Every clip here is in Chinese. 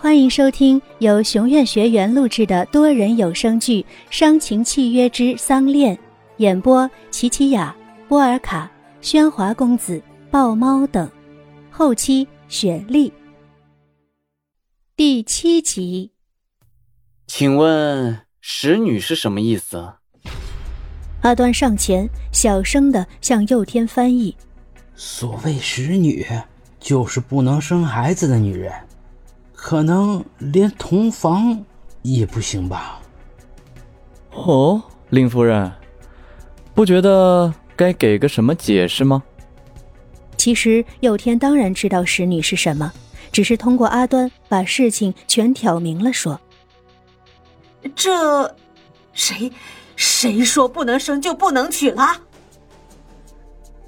欢迎收听由熊院学员录制的多人有声剧《伤情契约之丧恋》，演播：琪琪雅、波尔卡、喧哗公子、豹猫等，后期雪莉。第七集，请问“使女”是什么意思？阿端上前，小声的向佑天翻译：“所谓使女，就是不能生孩子的女人。”可能连同房也不行吧？哦，林夫人，不觉得该给个什么解释吗？其实佑天当然知道使女是什么，只是通过阿端把事情全挑明了说。这，谁，谁说不能生就不能娶了？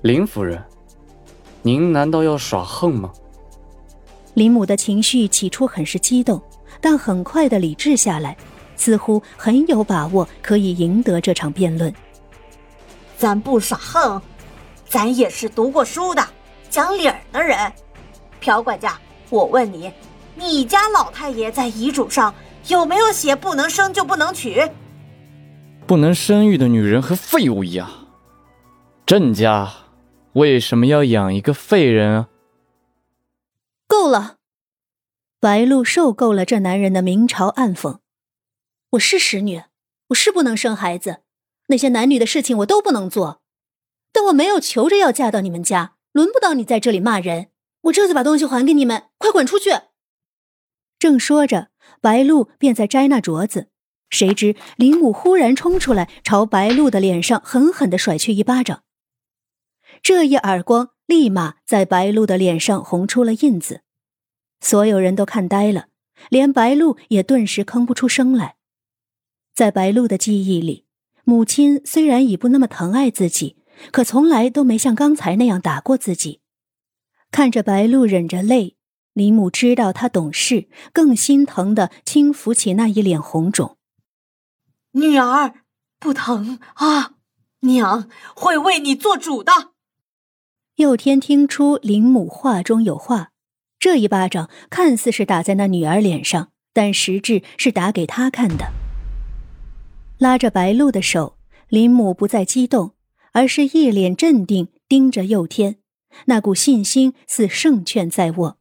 林夫人，您难道要耍横吗？林母的情绪起初很是激动，但很快的理智下来，似乎很有把握可以赢得这场辩论。咱不耍横，咱也是读过书的、讲理儿的人。朴管家，我问你，你家老太爷在遗嘱上有没有写不能生就不能娶？不能生育的女人和废物一样。郑家为什么要养一个废人啊？够了，白露受够了这男人的明嘲暗讽。我是使女，我是不能生孩子，那些男女的事情我都不能做，但我没有求着要嫁到你们家，轮不到你在这里骂人。我这就把东西还给你们，快滚出去！正说着，白露便在摘那镯子，谁知林母忽然冲出来，朝白露的脸上狠狠的甩去一巴掌。这一耳光立马在白露的脸上红出了印子。所有人都看呆了，连白露也顿时吭不出声来。在白露的记忆里，母亲虽然已不那么疼爱自己，可从来都没像刚才那样打过自己。看着白露忍着泪，林母知道她懂事，更心疼的轻抚起那一脸红肿。女儿不疼啊，娘会为你做主的。佑天听出林母话中有话。这一巴掌看似是打在那女儿脸上，但实质是打给他看的。拉着白露的手，林母不再激动，而是一脸镇定，盯着佑天，那股信心似胜券在握。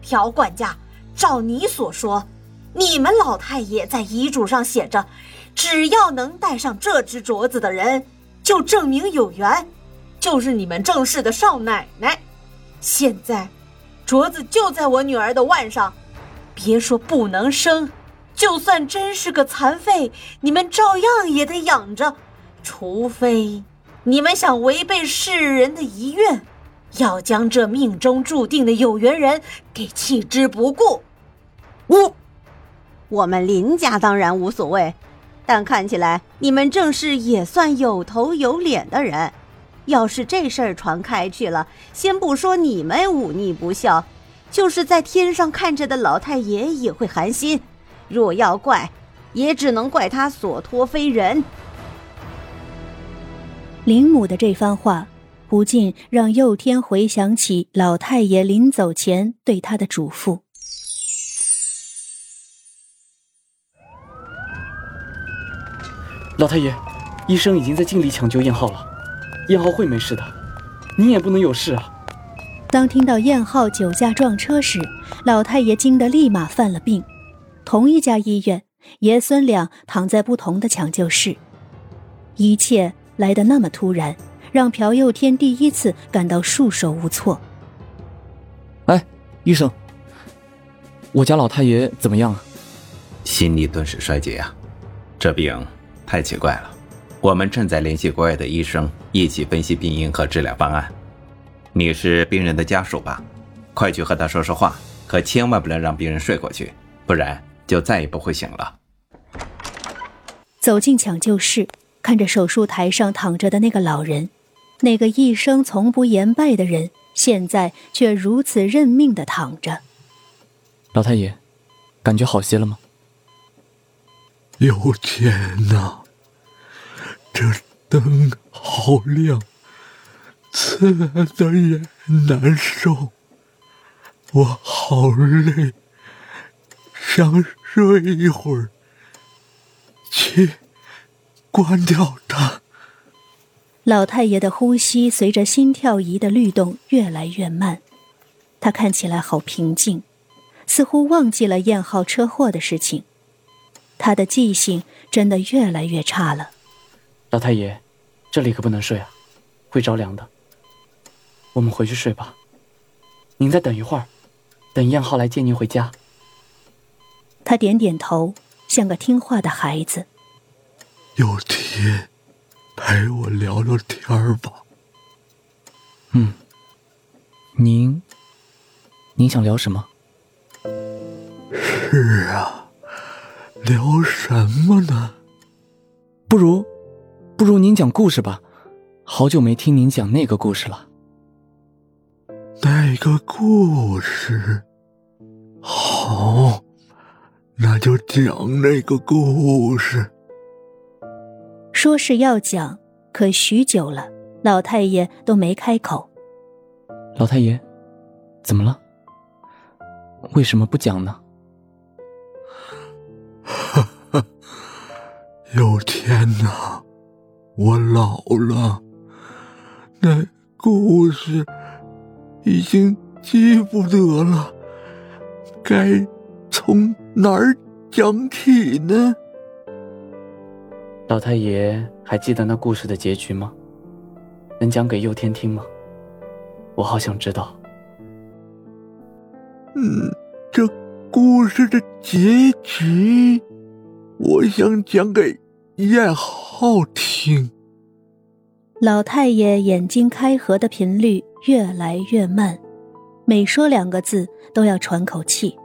朴管家，照你所说，你们老太爷在遗嘱上写着，只要能戴上这只镯子的人，就证明有缘，就是你们郑氏的少奶奶。现在。镯子就在我女儿的腕上，别说不能生，就算真是个残废，你们照样也得养着。除非你们想违背世人的遗愿，要将这命中注定的有缘人给弃之不顾。我，我们林家当然无所谓，但看起来你们正是也算有头有脸的人。要是这事儿传开去了，先不说你们忤逆不孝，就是在天上看着的老太爷也会寒心。若要怪，也只能怪他所托非人。林母的这番话，不禁让佑天回想起老太爷临走前对他的嘱咐。老太爷，医生已经在尽力抢救燕浩了。燕浩会没事的，你也不能有事啊！当听到燕浩酒驾撞车时，老太爷惊得立马犯了病。同一家医院，爷孙俩躺在不同的抢救室，一切来得那么突然，让朴佑天第一次感到束手无措。哎，医生，我家老太爷怎么样啊？心力顿时衰竭啊！这病太奇怪了。我们正在联系国外的医生，一起分析病因和治疗方案。你是病人的家属吧？快去和他说说话，可千万不能让病人睡过去，不然就再也不会醒了。走进抢救室，看着手术台上躺着的那个老人，那个一生从不言败的人，现在却如此认命的躺着。老太爷，感觉好些了吗？有天呐。这灯好亮，刺的也难受。我好累，想睡一会儿，去关掉它。老太爷的呼吸随着心跳仪的律动越来越慢，他看起来好平静，似乎忘记了燕浩车祸的事情。他的记性真的越来越差了。老太爷，这里可不能睡啊，会着凉的。我们回去睡吧。您再等一会儿，等燕浩来接您回家。他点点头，像个听话的孩子。有天。陪我聊聊天儿吧。嗯，您，您想聊什么？是啊，聊什么呢？不如，不如您讲故事吧。好久没听您讲那个故事了。那个故事，好，那就讲那个故事。说是要讲，可许久了，老太爷都没开口。老太爷，怎么了？为什么不讲呢？哈哈，有天哪，我老了，那故事已经记不得了，该从哪儿讲起呢？老太爷还记得那故事的结局吗？能讲给佑天听吗？我好想知道。嗯，这故事的结局，我想讲给燕浩听。老太爷眼睛开合的频率越来越慢，每说两个字都要喘口气。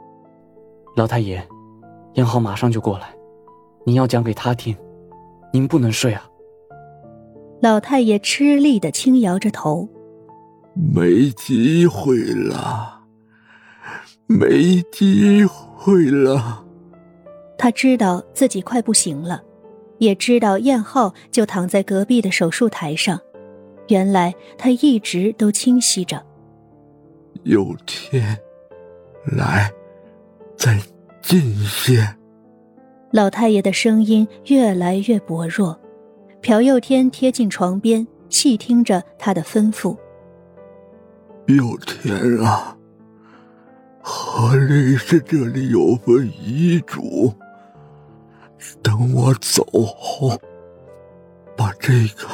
老太爷，燕浩马上就过来，您要讲给他听。您不能睡啊！老太爷吃力的轻摇着头，没机会了，没机会了。他知道自己快不行了，也知道燕浩就躺在隔壁的手术台上。原来他一直都清晰着。有天，来，再近些。老太爷的声音越来越薄弱，朴佑天贴近床边，细听着他的吩咐。有天啊，何律师这里有份遗嘱，等我走后，把这个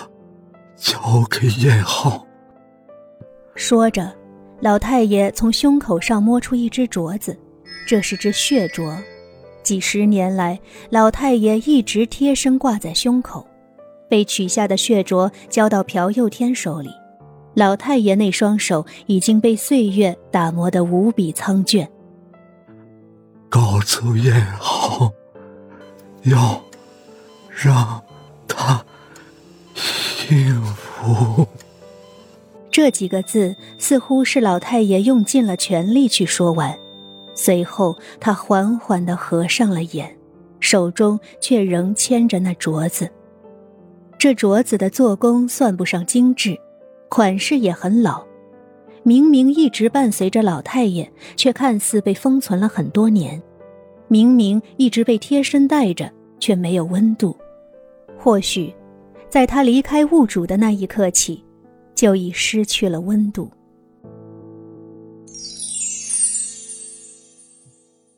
交给燕浩。说着，老太爷从胸口上摸出一只镯子，这是只血镯。几十年来，老太爷一直贴身挂在胸口。被取下的血镯交到朴佑天手里，老太爷那双手已经被岁月打磨得无比苍倦。告诉燕浩，要让他幸福。这几个字似乎是老太爷用尽了全力去说完。随后，他缓缓的合上了眼，手中却仍牵着那镯子。这镯子的做工算不上精致，款式也很老。明明一直伴随着老太爷，却看似被封存了很多年；明明一直被贴身带着，却没有温度。或许，在他离开物主的那一刻起，就已失去了温度。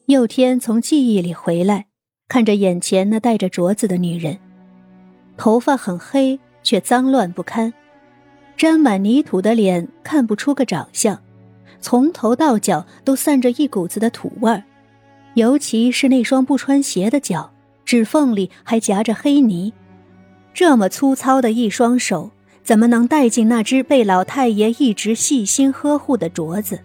佑天从记忆里回来，看着眼前那戴着镯子的女人，头发很黑，却脏乱不堪，沾满泥土的脸看不出个长相，从头到脚都散着一股子的土味儿，尤其是那双不穿鞋的脚，指缝里还夹着黑泥，这么粗糙的一双手，怎么能带进那只被老太爷一直细心呵护的镯子？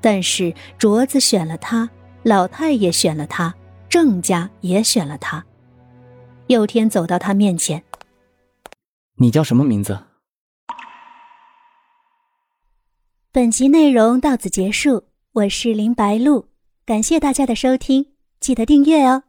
但是镯子选了他。老太爷选了他，郑家也选了他。佑天走到他面前：“你叫什么名字？”本集内容到此结束，我是林白露，感谢大家的收听，记得订阅哦。